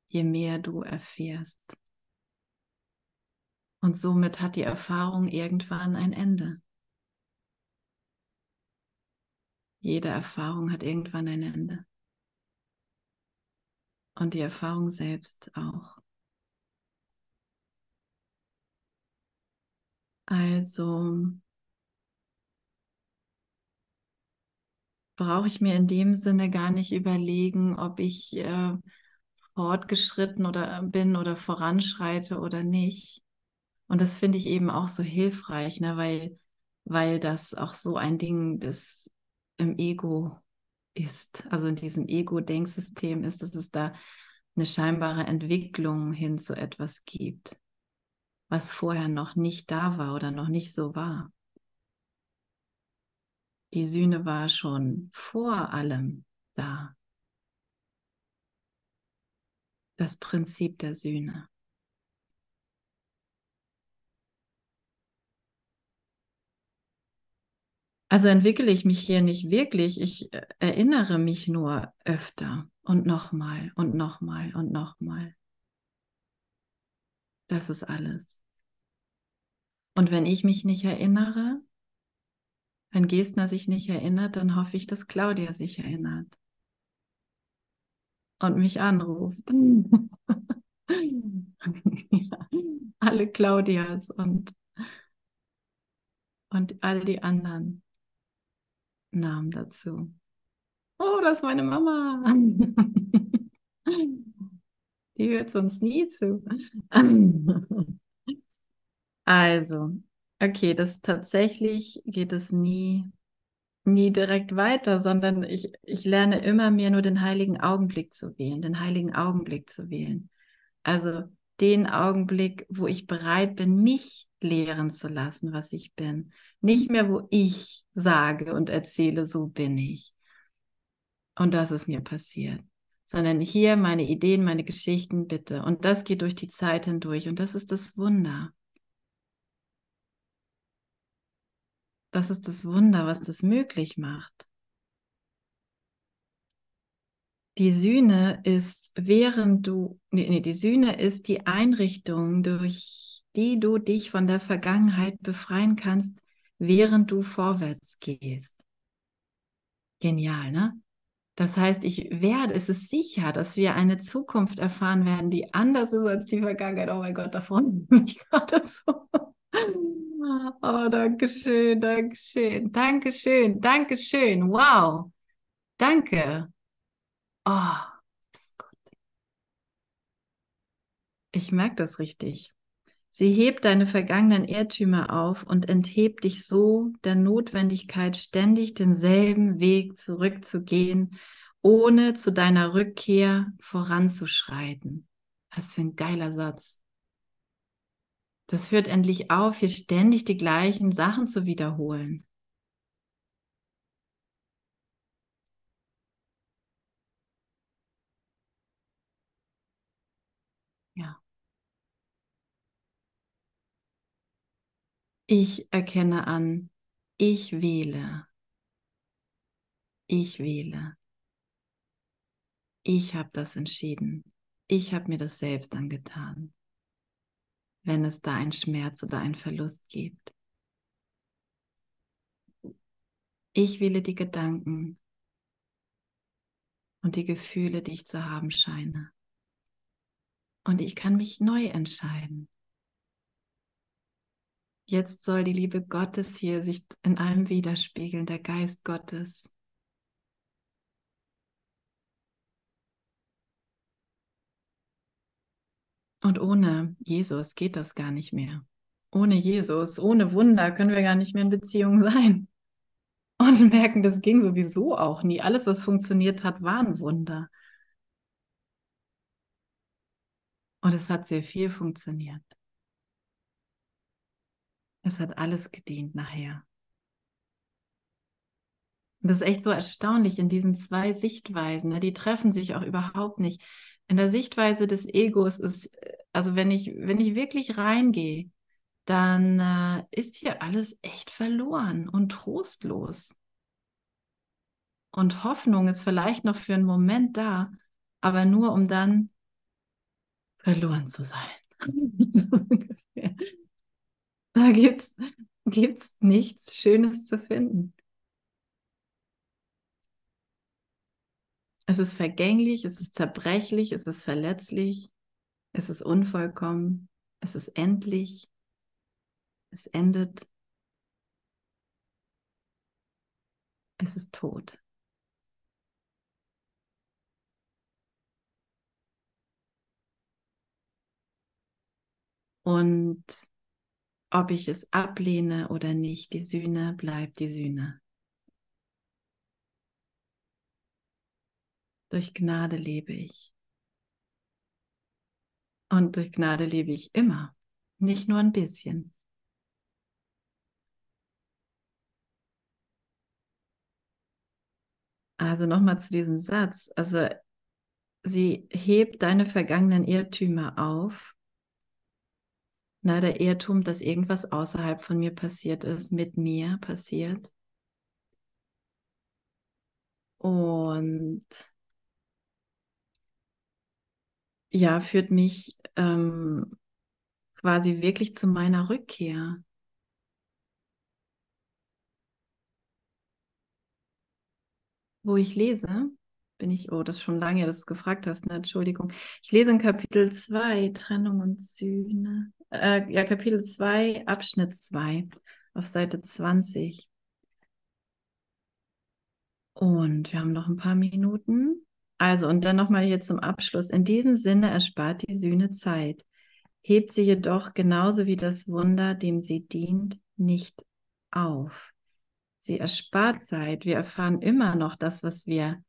je mehr du erfährst. Und somit hat die Erfahrung irgendwann ein Ende. Jede Erfahrung hat irgendwann ein Ende. Und die Erfahrung selbst auch. Also brauche ich mir in dem Sinne gar nicht überlegen, ob ich äh, fortgeschritten oder bin oder voranschreite oder nicht. Und das finde ich eben auch so hilfreich, ne? weil, weil das auch so ein Ding des im Ego ist, also in diesem Ego-Denksystem ist, dass es da eine scheinbare Entwicklung hin zu etwas gibt. Was vorher noch nicht da war oder noch nicht so war. Die Sühne war schon vor allem da. Das Prinzip der Sühne. Also entwickle ich mich hier nicht wirklich, ich äh, erinnere mich nur öfter und nochmal und nochmal und nochmal. Das ist alles. Und wenn ich mich nicht erinnere, wenn Gestner sich nicht erinnert, dann hoffe ich, dass Claudia sich erinnert und mich anruft. ja, alle Claudias und, und all die anderen. Namen dazu. Oh, das ist meine Mama. Die hört sonst nie zu. Also, okay, das tatsächlich geht es nie, nie direkt weiter, sondern ich, ich lerne immer mehr nur den heiligen Augenblick zu wählen, den heiligen Augenblick zu wählen. Also den Augenblick, wo ich bereit bin, mich lehren zu lassen, was ich bin. Nicht mehr, wo ich sage und erzähle, so bin ich. Und das ist mir passiert. Sondern hier meine Ideen, meine Geschichten, bitte. Und das geht durch die Zeit hindurch. Und das ist das Wunder. Das ist das Wunder, was das möglich macht. Die Sühne ist, während du, nee, die Sühne ist die Einrichtung, durch die du dich von der Vergangenheit befreien kannst, während du vorwärts gehst. Genial, ne? Das heißt, ich werde, es ist sicher, dass wir eine Zukunft erfahren werden, die anders ist als die Vergangenheit. Oh mein Gott, da freue ich gerade so. Oh, danke schön, danke schön, danke schön, danke schön. Wow, danke. Oh, das ist gut. Ich merke das richtig. Sie hebt deine vergangenen Irrtümer auf und enthebt dich so der Notwendigkeit, ständig denselben Weg zurückzugehen, ohne zu deiner Rückkehr voranzuschreiten. Was für ein geiler Satz. Das hört endlich auf, hier ständig die gleichen Sachen zu wiederholen. Ja. Ich erkenne an, ich wähle. Ich wähle. Ich habe das entschieden. Ich habe mir das selbst angetan, wenn es da einen Schmerz oder einen Verlust gibt. Ich wähle die Gedanken und die Gefühle, die ich zu haben scheine. Und ich kann mich neu entscheiden. Jetzt soll die Liebe Gottes hier sich in allem widerspiegeln, der Geist Gottes. Und ohne Jesus geht das gar nicht mehr. Ohne Jesus, ohne Wunder können wir gar nicht mehr in Beziehung sein. Und merken, das ging sowieso auch nie. Alles, was funktioniert hat, war ein Wunder. Und es hat sehr viel funktioniert. Es hat alles gedient nachher. Und das ist echt so erstaunlich in diesen zwei Sichtweisen. Ne? Die treffen sich auch überhaupt nicht. In der Sichtweise des Egos ist, also wenn ich, wenn ich wirklich reingehe, dann äh, ist hier alles echt verloren und trostlos. Und Hoffnung ist vielleicht noch für einen Moment da, aber nur um dann verloren zu sein. so Da gibt es nichts Schönes zu finden. Es ist vergänglich, es ist zerbrechlich, es ist verletzlich, es ist unvollkommen, es ist endlich, es endet, es ist tot. Und ob ich es ablehne oder nicht, die Sühne bleibt die Sühne. Durch Gnade lebe ich. Und durch Gnade lebe ich immer. Nicht nur ein bisschen. Also nochmal zu diesem Satz. Also sie hebt deine vergangenen Irrtümer auf. Na, der Irrtum, dass irgendwas außerhalb von mir passiert ist, mit mir passiert. Und ja, führt mich ähm, quasi wirklich zu meiner Rückkehr. Wo ich lese, bin ich, oh, das ist schon lange, dass du gefragt hast, ne? Entschuldigung. Ich lese in Kapitel 2, Trennung und Sühne. Äh, ja, Kapitel 2, Abschnitt 2, auf Seite 20. Und wir haben noch ein paar Minuten. Also, und dann nochmal hier zum Abschluss. In diesem Sinne erspart die Sühne Zeit, hebt sie jedoch genauso wie das Wunder, dem sie dient, nicht auf. Sie erspart Zeit. Wir erfahren immer noch das, was wir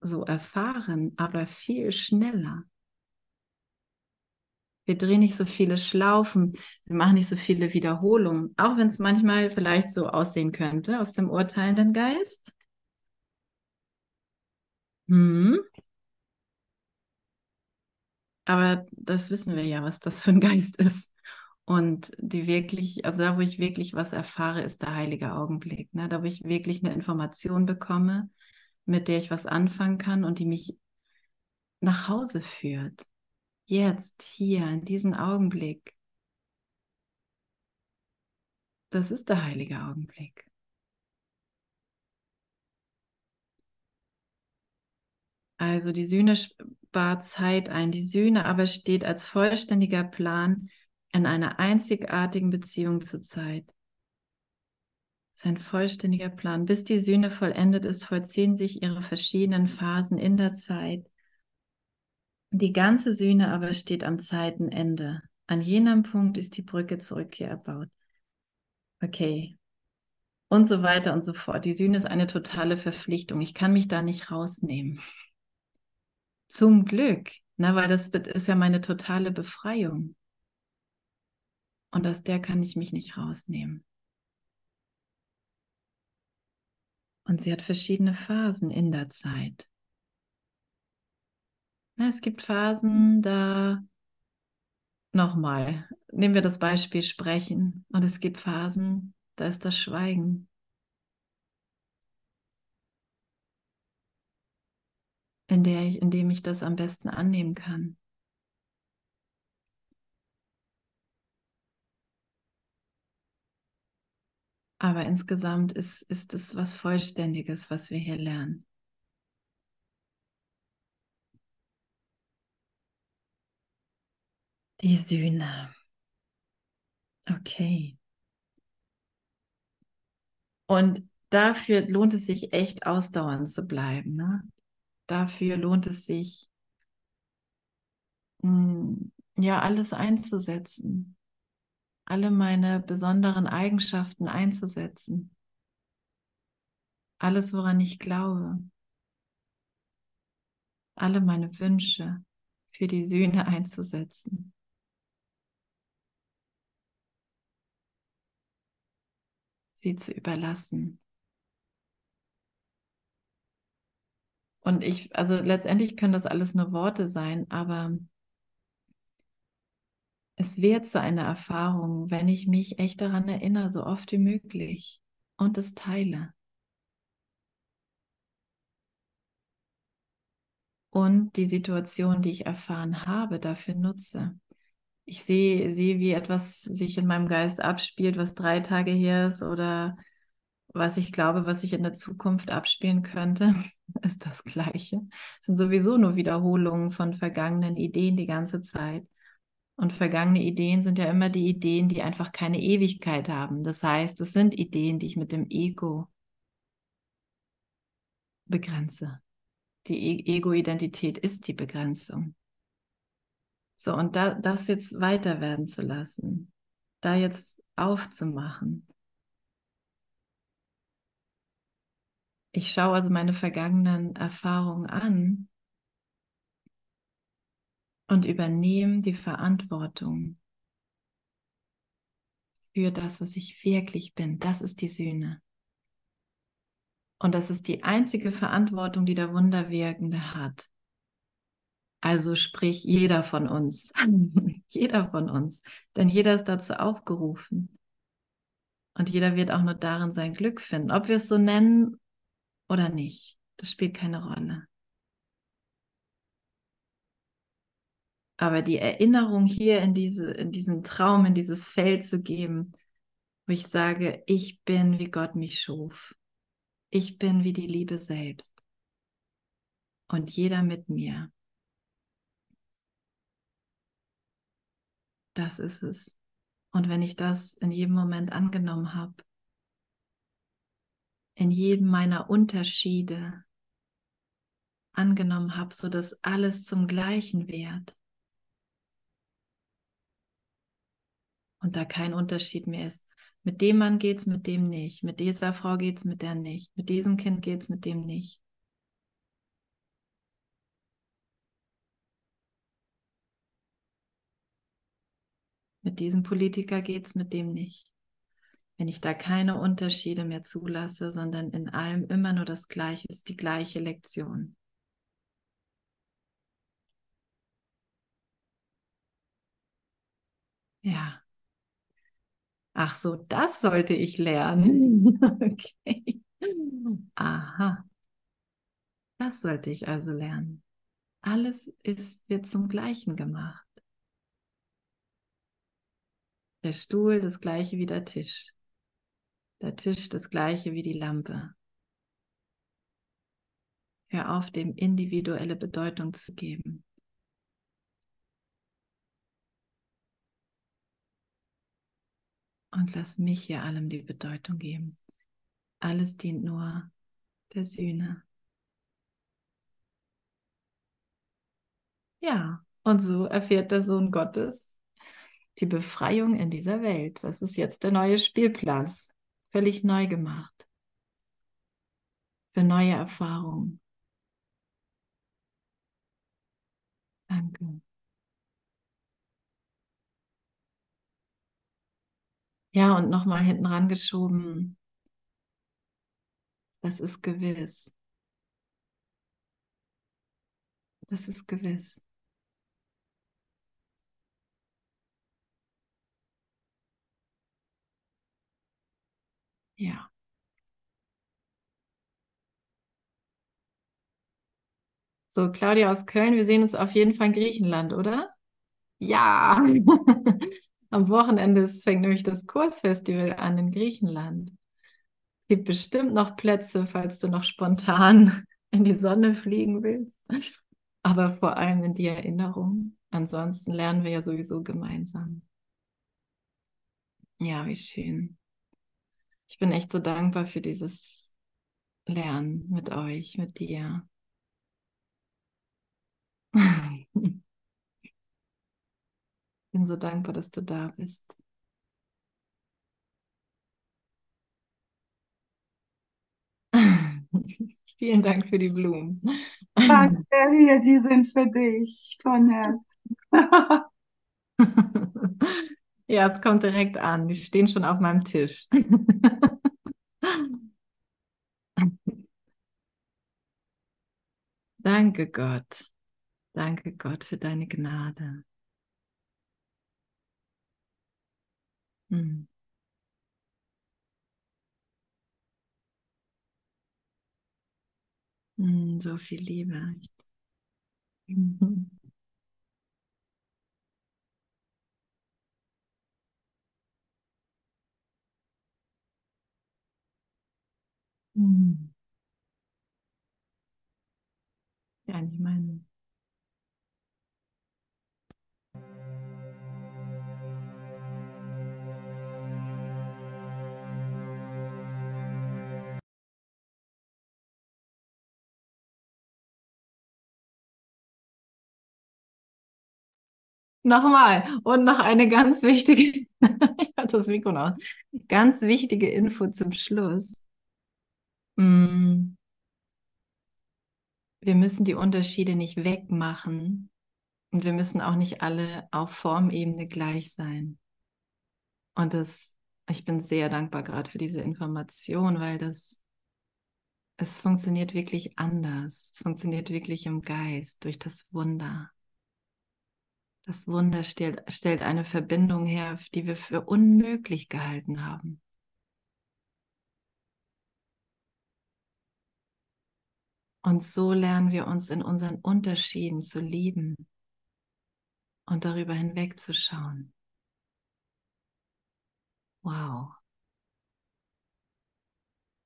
so erfahren, aber viel schneller. Wir drehen nicht so viele Schlaufen, wir machen nicht so viele Wiederholungen, auch wenn es manchmal vielleicht so aussehen könnte aus dem urteilenden Geist. Hm. Aber das wissen wir ja, was das für ein Geist ist. Und die wirklich, also da, wo ich wirklich was erfahre, ist der heilige Augenblick. Ne? Da, wo ich wirklich eine Information bekomme, mit der ich was anfangen kann und die mich nach Hause führt. Jetzt, hier, in diesem Augenblick. Das ist der heilige Augenblick. Also die Sühne spart Zeit ein. Die Sühne aber steht als vollständiger Plan in einer einzigartigen Beziehung zur Zeit. Sein vollständiger Plan. Bis die Sühne vollendet ist, vollziehen sich ihre verschiedenen Phasen in der Zeit. Die ganze Sühne aber steht am Zeitenende. An jenem Punkt ist die Brücke zur Rückkehr erbaut. Okay. Und so weiter und so fort. Die Sühne ist eine totale Verpflichtung. Ich kann mich da nicht rausnehmen. Zum Glück, ne, weil das ist ja meine totale Befreiung. Und aus der kann ich mich nicht rausnehmen. Und sie hat verschiedene Phasen in der Zeit. Es gibt Phasen, da nochmal, nehmen wir das Beispiel Sprechen. Und es gibt Phasen, da ist das Schweigen. In, der ich, in dem ich das am besten annehmen kann. Aber insgesamt ist, ist es was Vollständiges, was wir hier lernen. Die Sühne. Okay. Und dafür lohnt es sich echt ausdauernd zu bleiben. Ne? Dafür lohnt es sich, hm, ja, alles einzusetzen alle meine besonderen Eigenschaften einzusetzen. Alles, woran ich glaube. Alle meine Wünsche für die Sühne einzusetzen. Sie zu überlassen. Und ich, also letztendlich können das alles nur Worte sein, aber es wird zu einer Erfahrung, wenn ich mich echt daran erinnere, so oft wie möglich und es teile. Und die Situation, die ich erfahren habe, dafür nutze. Ich sehe, sehe, wie etwas sich in meinem Geist abspielt, was drei Tage her ist oder was ich glaube, was sich in der Zukunft abspielen könnte, ist das Gleiche. Es sind sowieso nur Wiederholungen von vergangenen Ideen die ganze Zeit. Und vergangene Ideen sind ja immer die Ideen, die einfach keine Ewigkeit haben. Das heißt, es sind Ideen, die ich mit dem Ego begrenze. Die e Ego-Identität ist die Begrenzung. So, und da, das jetzt weiter werden zu lassen, da jetzt aufzumachen. Ich schaue also meine vergangenen Erfahrungen an und übernehmen die Verantwortung für das, was ich wirklich bin. Das ist die Sühne. Und das ist die einzige Verantwortung, die der Wunderwirkende hat. Also sprich jeder von uns, jeder von uns, denn jeder ist dazu aufgerufen. Und jeder wird auch nur darin sein Glück finden, ob wir es so nennen oder nicht. Das spielt keine Rolle. Aber die Erinnerung hier in, diese, in diesen Traum, in dieses Feld zu geben, wo ich sage, ich bin, wie Gott mich schuf. Ich bin wie die Liebe selbst. Und jeder mit mir. Das ist es. Und wenn ich das in jedem Moment angenommen habe, in jedem meiner Unterschiede angenommen habe, sodass alles zum Gleichen wird und da kein Unterschied mehr ist. Mit dem Mann geht es, mit dem nicht. Mit dieser Frau geht es, mit der nicht. Mit diesem Kind geht es, mit dem nicht. Mit diesem Politiker geht es, mit dem nicht. Wenn ich da keine Unterschiede mehr zulasse, sondern in allem immer nur das Gleiche ist, die gleiche Lektion. Ja. Ach so, das sollte ich lernen. okay. Aha. Das sollte ich also lernen. Alles ist wird zum Gleichen gemacht. Der Stuhl das gleiche wie der Tisch. Der Tisch das gleiche wie die Lampe. Hör auf, dem individuelle Bedeutung zu geben. Und lass mich hier allem die Bedeutung geben. Alles dient nur der Sühne. Ja, und so erfährt der Sohn Gottes die Befreiung in dieser Welt. Das ist jetzt der neue Spielplatz. Völlig neu gemacht. Für neue Erfahrungen. Danke. Ja, und nochmal hinten rangeschoben. Das ist gewiss. Das ist gewiss. Ja. So, Claudia aus Köln, wir sehen uns auf jeden Fall in Griechenland, oder? Ja. Am Wochenende fängt nämlich das Kursfestival an in Griechenland. Es gibt bestimmt noch Plätze, falls du noch spontan in die Sonne fliegen willst. Aber vor allem in die Erinnerung. Ansonsten lernen wir ja sowieso gemeinsam. Ja, wie schön. Ich bin echt so dankbar für dieses Lernen mit euch, mit dir. bin so dankbar, dass du da bist. Vielen Dank für die Blumen. Danke, hier, die sind für dich von Herzen. Ja, es kommt direkt an. Die stehen schon auf meinem Tisch. Danke Gott. Danke Gott für deine Gnade. Hm. Hm, so viel Liebe. Hm. Ja, ich meine. Nochmal und noch eine ganz wichtige, ich habe das Mikro noch, ganz wichtige Info zum Schluss. Mm. Wir müssen die Unterschiede nicht wegmachen und wir müssen auch nicht alle auf Formebene gleich sein. Und das ich bin sehr dankbar gerade für diese Information, weil das, es funktioniert wirklich anders. Es funktioniert wirklich im Geist, durch das Wunder. Das Wunder stellt, stellt eine Verbindung her, die wir für unmöglich gehalten haben. Und so lernen wir uns in unseren Unterschieden zu lieben und darüber hinwegzuschauen. Wow.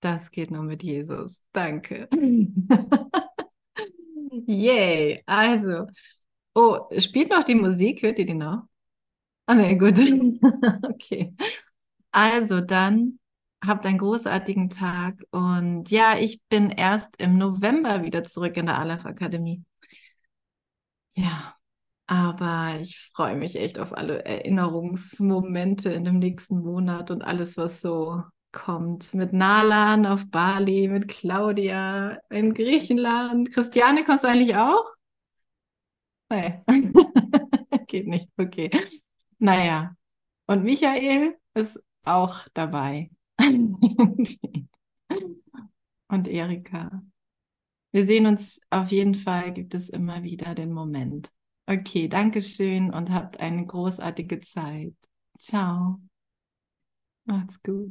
Das geht nur mit Jesus. Danke. Yay. Also, oh, spielt noch die Musik? Hört ihr die noch? Ah, ne, gut. okay. Also, dann habt einen großartigen Tag und ja, ich bin erst im November wieder zurück in der Aleph Akademie. Ja, aber ich freue mich echt auf alle Erinnerungsmomente in dem nächsten Monat und alles, was so kommt. Mit Nalan auf Bali, mit Claudia in Griechenland. Christiane, kommst du eigentlich auch? Nee. Geht nicht. Okay. Naja. Und Michael ist auch dabei. Und Erika. Wir sehen uns auf jeden Fall, gibt es immer wieder den Moment. Okay, danke schön und habt eine großartige Zeit. Ciao. Macht's gut.